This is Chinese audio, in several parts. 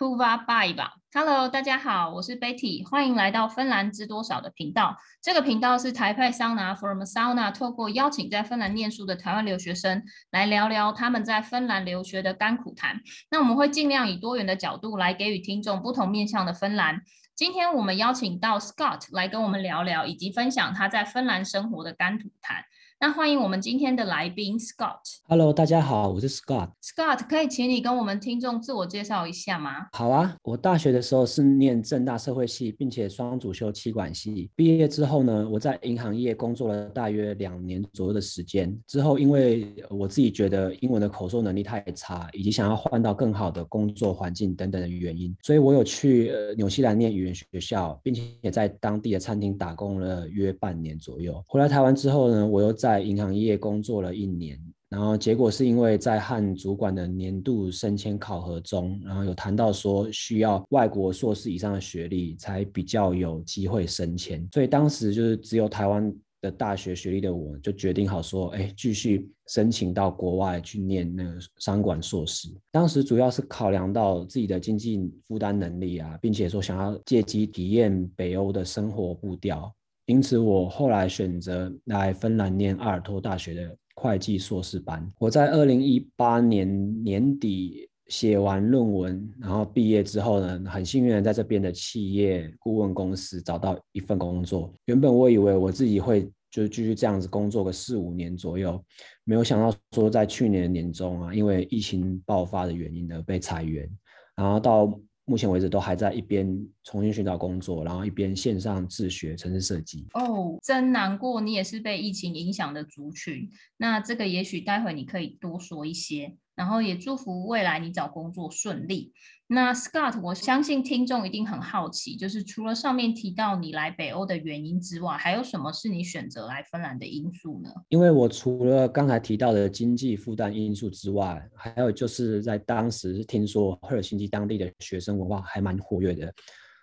hyvää päivää. Hello，大家好，我是 Betty，欢迎来到芬兰知多少的频道。这个频道是台派桑拿 from Sauna，透过邀请在芬兰念书的台湾留学生来聊聊他们在芬兰留学的甘苦谈。那我们会尽量以多元的角度来给予听众不同面向的芬兰。今天我们邀请到 Scott 来跟我们聊聊，以及分享他在芬兰生活的甘苦谈。那欢迎我们今天的来宾 Scott。Hello，大家好，我是 Scott。Scott，可以请你跟我们听众自我介绍一下吗？好啊，我大学的时候是念正大社会系，并且双主修企管系。毕业之后呢，我在银行业工作了大约两年左右的时间。之后，因为我自己觉得英文的口说能力太差，以及想要换到更好的工作环境等等的原因，所以我有去呃纽西兰念语言学校，并且也在当地的餐厅打工了约半年左右。回来台湾之后呢，我又在在银行业工作了一年，然后结果是因为在和主管的年度升迁考核中，然后有谈到说需要外国硕士以上的学历才比较有机会升迁，所以当时就是只有台湾的大学学历的我，就决定好说，哎，继续申请到国外去念那个商管硕士。当时主要是考量到自己的经济负担能力啊，并且说想要借机体验北欧的生活步调。因此，我后来选择来芬兰念阿尔托大学的会计硕士班。我在二零一八年年底写完论文，然后毕业之后呢，很幸运的在这边的企业顾问公司找到一份工作。原本我以为我自己会就继续这样子工作个四五年左右，没有想到说在去年年中啊，因为疫情爆发的原因而被裁员，然后到。目前为止都还在一边重新寻找工作，然后一边线上自学城市设计。哦，真难过，你也是被疫情影响的族群。那这个也许待会你可以多说一些。然后也祝福未来你找工作顺利。那 Scott，我相信听众一定很好奇，就是除了上面提到你来北欧的原因之外，还有什么是你选择来芬兰的因素呢？因为我除了刚才提到的经济负担因素之外，还有就是在当时听说赫尔辛基当地的学生文化还蛮活跃的，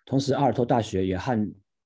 同时阿尔托大学也和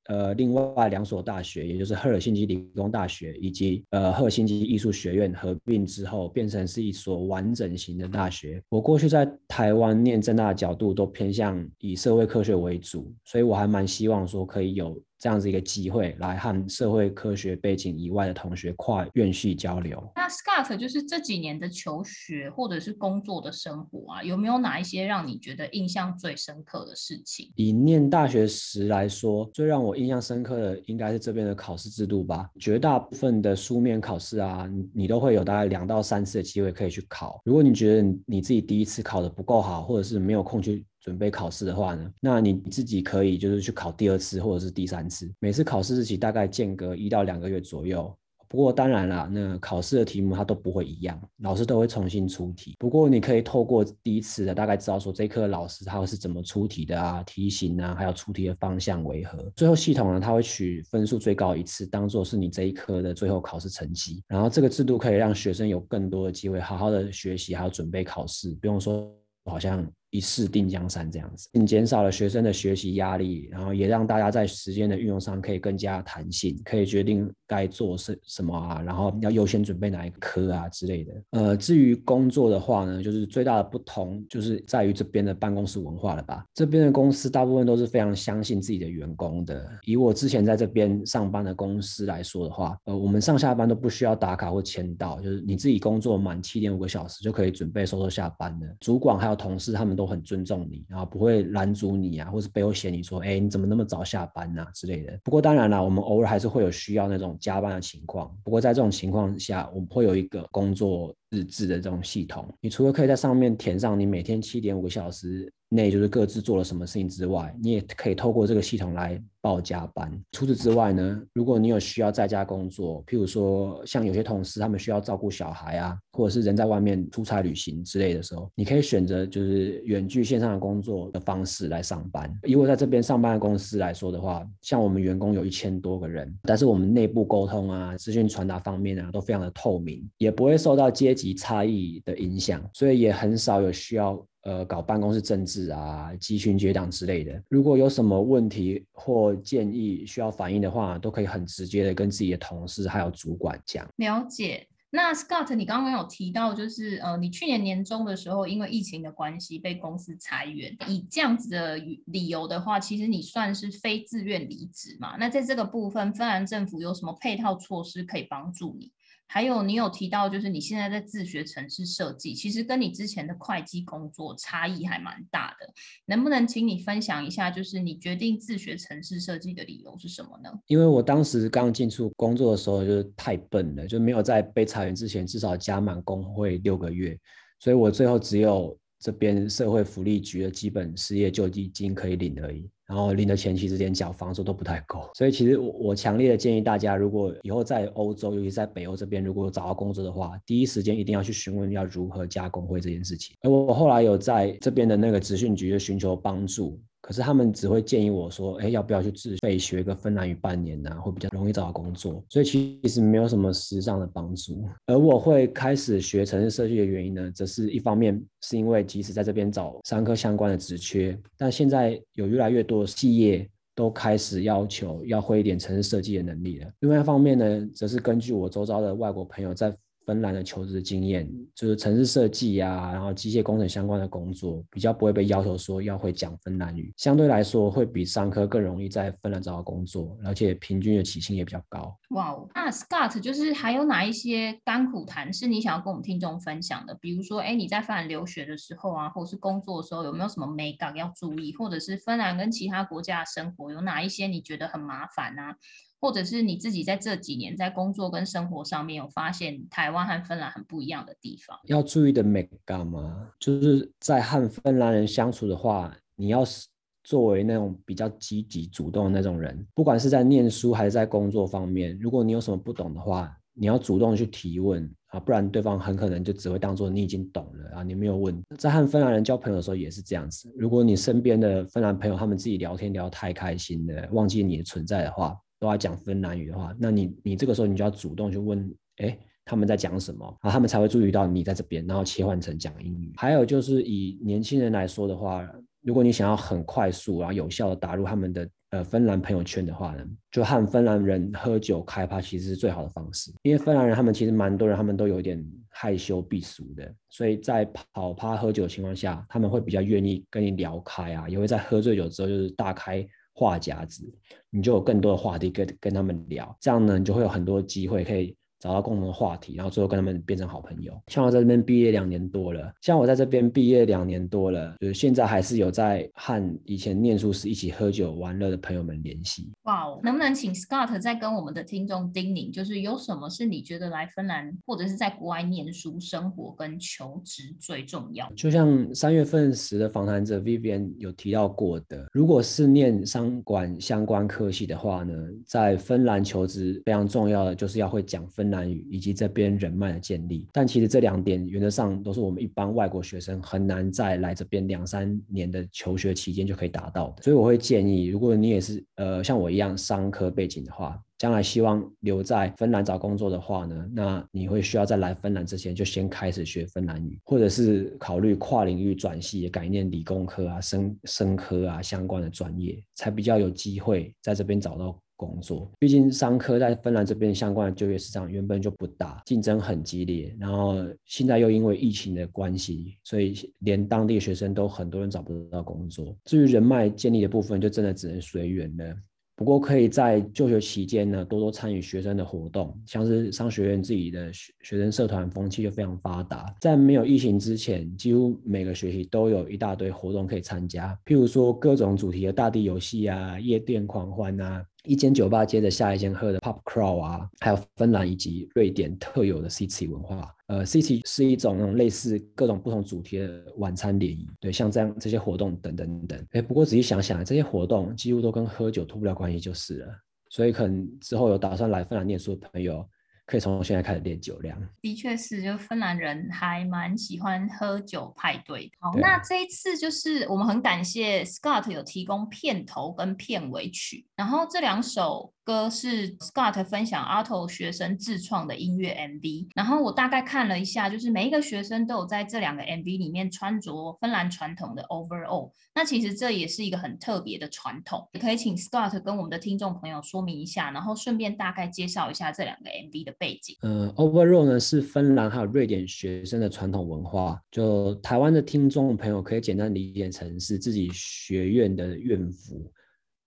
呃，另外两所大学，也就是赫尔辛基理工大学以及呃赫尔辛基艺术学院合并之后，变成是一所完整型的大学。我过去在台湾念政大的角度都偏向以社会科学为主，所以我还蛮希望说可以有。这样子一个机会来和社会科学背景以外的同学跨院系交流。那 Scott 就是这几年的求学或者是工作的生活啊，有没有哪一些让你觉得印象最深刻的事情？以念大学时来说，最让我印象深刻的应该是这边的考试制度吧。绝大部分的书面考试啊，你都会有大概两到三次的机会可以去考。如果你觉得你自己第一次考得不够好，或者是没有空去。准备考试的话呢，那你自己可以就是去考第二次或者是第三次，每次考试日期大概间隔一到两个月左右。不过当然啦，那考试的题目它都不会一样，老师都会重新出题。不过你可以透过第一次的大概知道说这一科老师他是怎么出题的啊，题型啊，还有出题的方向为何。最后系统呢，它会取分数最高一次当做是你这一科的最后考试成绩。然后这个制度可以让学生有更多的机会好好的学习，还有准备考试，不用说好像。一试定江山这样子，你减少了学生的学习压力，然后也让大家在时间的运用上可以更加弹性，可以决定该做什什么啊，然后要优先准备哪一科啊之类的。呃，至于工作的话呢，就是最大的不同就是在于这边的办公室文化了吧。这边的公司大部分都是非常相信自己的员工的。以我之前在这边上班的公司来说的话，呃，我们上下班都不需要打卡或签到，就是你自己工作满七点五个小时就可以准备收收下班了。主管还有同事他们。都很尊重你，然后不会拦阻你啊，或是背后嫌你说，哎，你怎么那么早下班啊之类的。不过当然啦，我们偶尔还是会有需要那种加班的情况。不过在这种情况下，我们会有一个工作日志的这种系统。你除了可以在上面填上你每天七点五个小时内就是各自做了什么事情之外，你也可以透过这个系统来报加班。除此之外呢，如果你有需要在家工作，譬如说像有些同事他们需要照顾小孩啊，或者是人在外面出差旅行之类的时候，你可以选择就是远距线上的工作的方式来上班。以我在这边上班的公司来说的话，像我们员工有一千多个人，但是我们内部沟通啊、资讯传达方面啊都非常的透明，也不会受到阶级差异的影响，所以也很少有需要。呃，搞办公室政治啊、集群结党之类的，如果有什么问题或建议需要反映的话，都可以很直接的跟自己的同事还有主管讲。了解。那 Scott，你刚刚有提到，就是呃，你去年年中的时候，因为疫情的关系被公司裁员，以这样子的理由的话，其实你算是非自愿离职嘛？那在这个部分，芬兰政府有什么配套措施可以帮助你？还有，你有提到，就是你现在在自学城市设计，其实跟你之前的会计工作差异还蛮大的。能不能请你分享一下，就是你决定自学城市设计的理由是什么呢？因为我当时刚进出工作的时候，就是太笨了，就没有在被裁员之前至少加满工会六个月，所以我最后只有这边社会福利局的基本失业救济金可以领而已。然后领的钱其实连缴房租都不太够，所以其实我我强烈的建议大家，如果以后在欧洲，尤其在北欧这边，如果找到工作的话，第一时间一定要去询问要如何加工会这件事情。而我后来有在这边的那个职训局就寻求帮助。可是他们只会建议我说，哎，要不要去自费学个芬兰语半年呢？会比较容易找到工作。所以其实没有什么实质上的帮助。而我会开始学城市设计的原因呢，则是一方面是因为即使在这边找商科相关的职缺，但现在有越来越多的企业都开始要求要会一点城市设计的能力了。另外一方面呢，则是根据我周遭的外国朋友在芬兰的求职经验就是城市设计啊，然后机械工程相关的工作比较不会被要求说要会讲芬兰语，相对来说会比商科更容易在芬兰找到工作，而且平均的起薪也比较高。哇哦，那 Scott 就是还有哪一些甘苦谈是你想要跟我们听众分享的？比如说，哎，你在芬兰留学的时候啊，或者是工作的时候，有没有什么美感要注意？或者是芬兰跟其他国家的生活有哪一些你觉得很麻烦啊？或者是你自己在这几年在工作跟生活上面有发现台湾和芬兰很不一样的地方？要注意的眉角吗？就是在和芬兰人相处的话，你要是作为那种比较积极主动的那种人，不管是在念书还是在工作方面，如果你有什么不懂的话，你要主动去提问啊，不然对方很可能就只会当做你已经懂了啊，你没有问。在和芬兰人交朋友的时候也是这样子，如果你身边的芬兰朋友他们自己聊天聊太开心了，忘记你的存在的话。都要讲芬兰语的话，那你你这个时候你就要主动去问，哎，他们在讲什么啊？他们才会注意到你在这边，然后切换成讲英语。还有就是以年轻人来说的话，如果你想要很快速然后有效的打入他们的呃芬兰朋友圈的话呢，就和芬兰人喝酒开趴其实是最好的方式。因为芬兰人他们其实蛮多人，他们都有一点害羞避俗的，所以在跑趴喝酒的情况下，他们会比较愿意跟你聊开啊，也会在喝醉酒之后就是大开。话匣子，你就有更多的话题跟跟他们聊，这样呢，你就会有很多机会可以。找到共同的话题，然后最后跟他们变成好朋友。像我在这边毕业两年多了，像我在这边毕业两年多了，就是现在还是有在和以前念书时一起喝酒玩乐的朋友们联系。哇哦，能不能请 Scott 再跟我们的听众叮咛，就是有什么是你觉得来芬兰或者是在国外念书、生活跟求职最重要？就像三月份时的访谈者 Vivian 有提到过的，如果是念商管相关科系的话呢，在芬兰求职非常重要的就是要会讲芬。南语以及这边人脉的建立，但其实这两点原则上都是我们一般外国学生很难在来这边两三年的求学期间就可以达到的。所以我会建议，如果你也是呃像我一样商科背景的话，将来希望留在芬兰找工作的话呢，那你会需要在来芬兰之前就先开始学芬兰语，或者是考虑跨领域转系，改念理工科啊、生生科啊相关的专业，才比较有机会在这边找到。工作，毕竟商科在芬兰这边相关的就业市场原本就不大，竞争很激烈，然后现在又因为疫情的关系，所以连当地学生都很多人找不到工作。至于人脉建立的部分，就真的只能随缘了。不过可以在就学期间呢，多多参与学生的活动，像是商学院自己的学学生社团风气就非常发达。在没有疫情之前，几乎每个学期都有一大堆活动可以参加，譬如说各种主题的大地游戏啊、夜店狂欢啊。一间酒吧接着下一间喝的 pop crawl 啊，还有芬兰以及瑞典特有的 city 文化。呃 city 是一种那种类似各种不同主题的晚餐联谊，对，像这样这些活动等等等。哎，不过仔细想想，这些活动几乎都跟喝酒脱不了关系就是了。所以可能之后有打算来芬兰念书的朋友。可以从现在开始练酒量。的确是，就芬兰人还蛮喜欢喝酒派对。好，那这一次就是我们很感谢 Scott 有提供片头跟片尾曲，然后这两首。歌是 Scott 分享 Aalto 学生自创的音乐 MV，然后我大概看了一下，就是每一个学生都有在这两个 MV 里面穿着芬兰传统的 Overall，那其实这也是一个很特别的传统，也可以请 Scott 跟我们的听众朋友说明一下，然后顺便大概介绍一下这两个 MV 的背景。嗯，Overall 呢是芬兰还有瑞典学生的传统文化，就台湾的听众朋友可以简单理解成是自己学院的院服。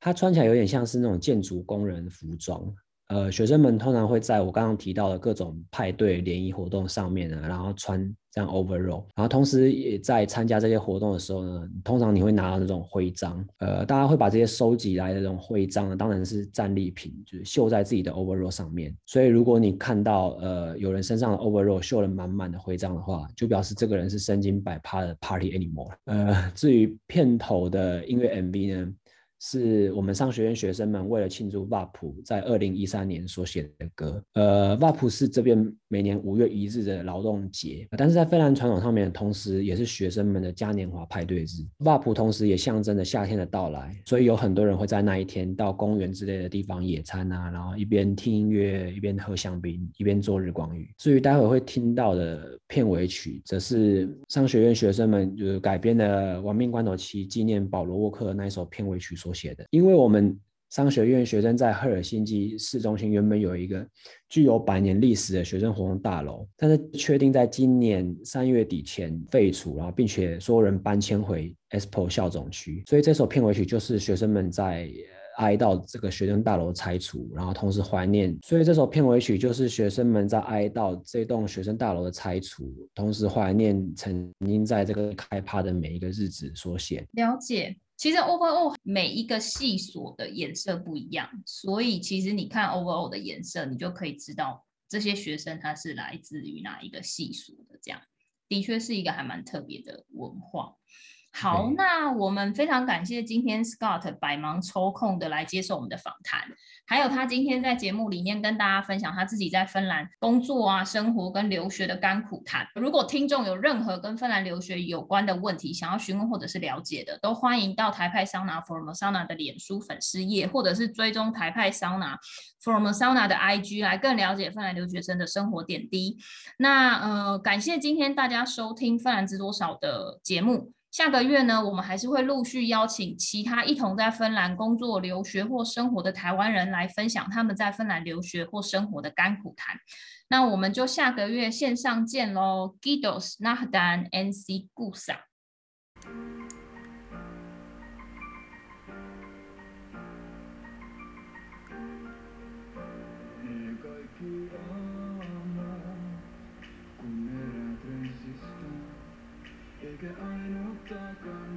它穿起来有点像是那种建筑工人服装，呃，学生们通常会在我刚刚提到的各种派对联谊活动上面呢，然后穿这样 overall，然后同时也在参加这些活动的时候呢，通常你会拿到那种徽章，呃，大家会把这些收集来的这种徽章呢，当然是战利品，就是绣在自己的 overall 上面。所以如果你看到呃有人身上的 overall 绣了满满的徽章的话，就表示这个人是身经百趴的 party animal。呃，至于片头的音乐 MV 呢？是我们商学院学生们为了庆祝 VAP 在二零一三年所写的歌。呃，VAP 是这边每年五月一日的劳动节，但是在芬兰传统上面，同时也是学生们的嘉年华派对日。VAP 同时也象征着夏天的到来，所以有很多人会在那一天到公园之类的地方野餐啊，然后一边听音乐，一边喝香槟，一边做日光浴。至于待会会听到的片尾曲，则是商学院学生们就是改编的《亡命关头七》纪念保罗沃克的那一首片尾曲所写的，因为我们商学院学生在赫尔辛基市中心原本有一个具有百年历史的学生活动大楼，但是确定在今年三月底前废除，然后并且所有人搬迁回 Espoo 校总区，所以这首片尾曲就是学生们在哀悼这个学生大楼拆除，然后同时怀念，所以这首片尾曲就是学生们在哀悼这栋学生大楼的拆除，同时怀念曾经在这个开趴的每一个日子所写。了解。其实 overall 每一个系所的颜色不一样，所以其实你看 overall 的颜色，你就可以知道这些学生他是来自于哪一个系所的。这样的确是一个还蛮特别的文化。好，那我们非常感谢今天 Scott 百忙抽空的来接受我们的访谈，还有他今天在节目里面跟大家分享他自己在芬兰工作啊、生活跟留学的甘苦谈。如果听众有任何跟芬兰留学有关的问题，想要询问或者是了解的，都欢迎到台派桑拿 Formosauna 的脸书粉丝页，或者是追踪台派桑拿 Formosauna 的 IG 来更了解芬兰留学生的生活点滴。那呃，感谢今天大家收听芬兰知多少的节目。下个月呢，我们还是会陆续邀请其他一同在芬兰工作、留学或生活的台湾人来分享他们在芬兰留学或生活的甘苦谈。那我们就下个月线上见喽，Kiitos nähdään ensi kuussa stuck on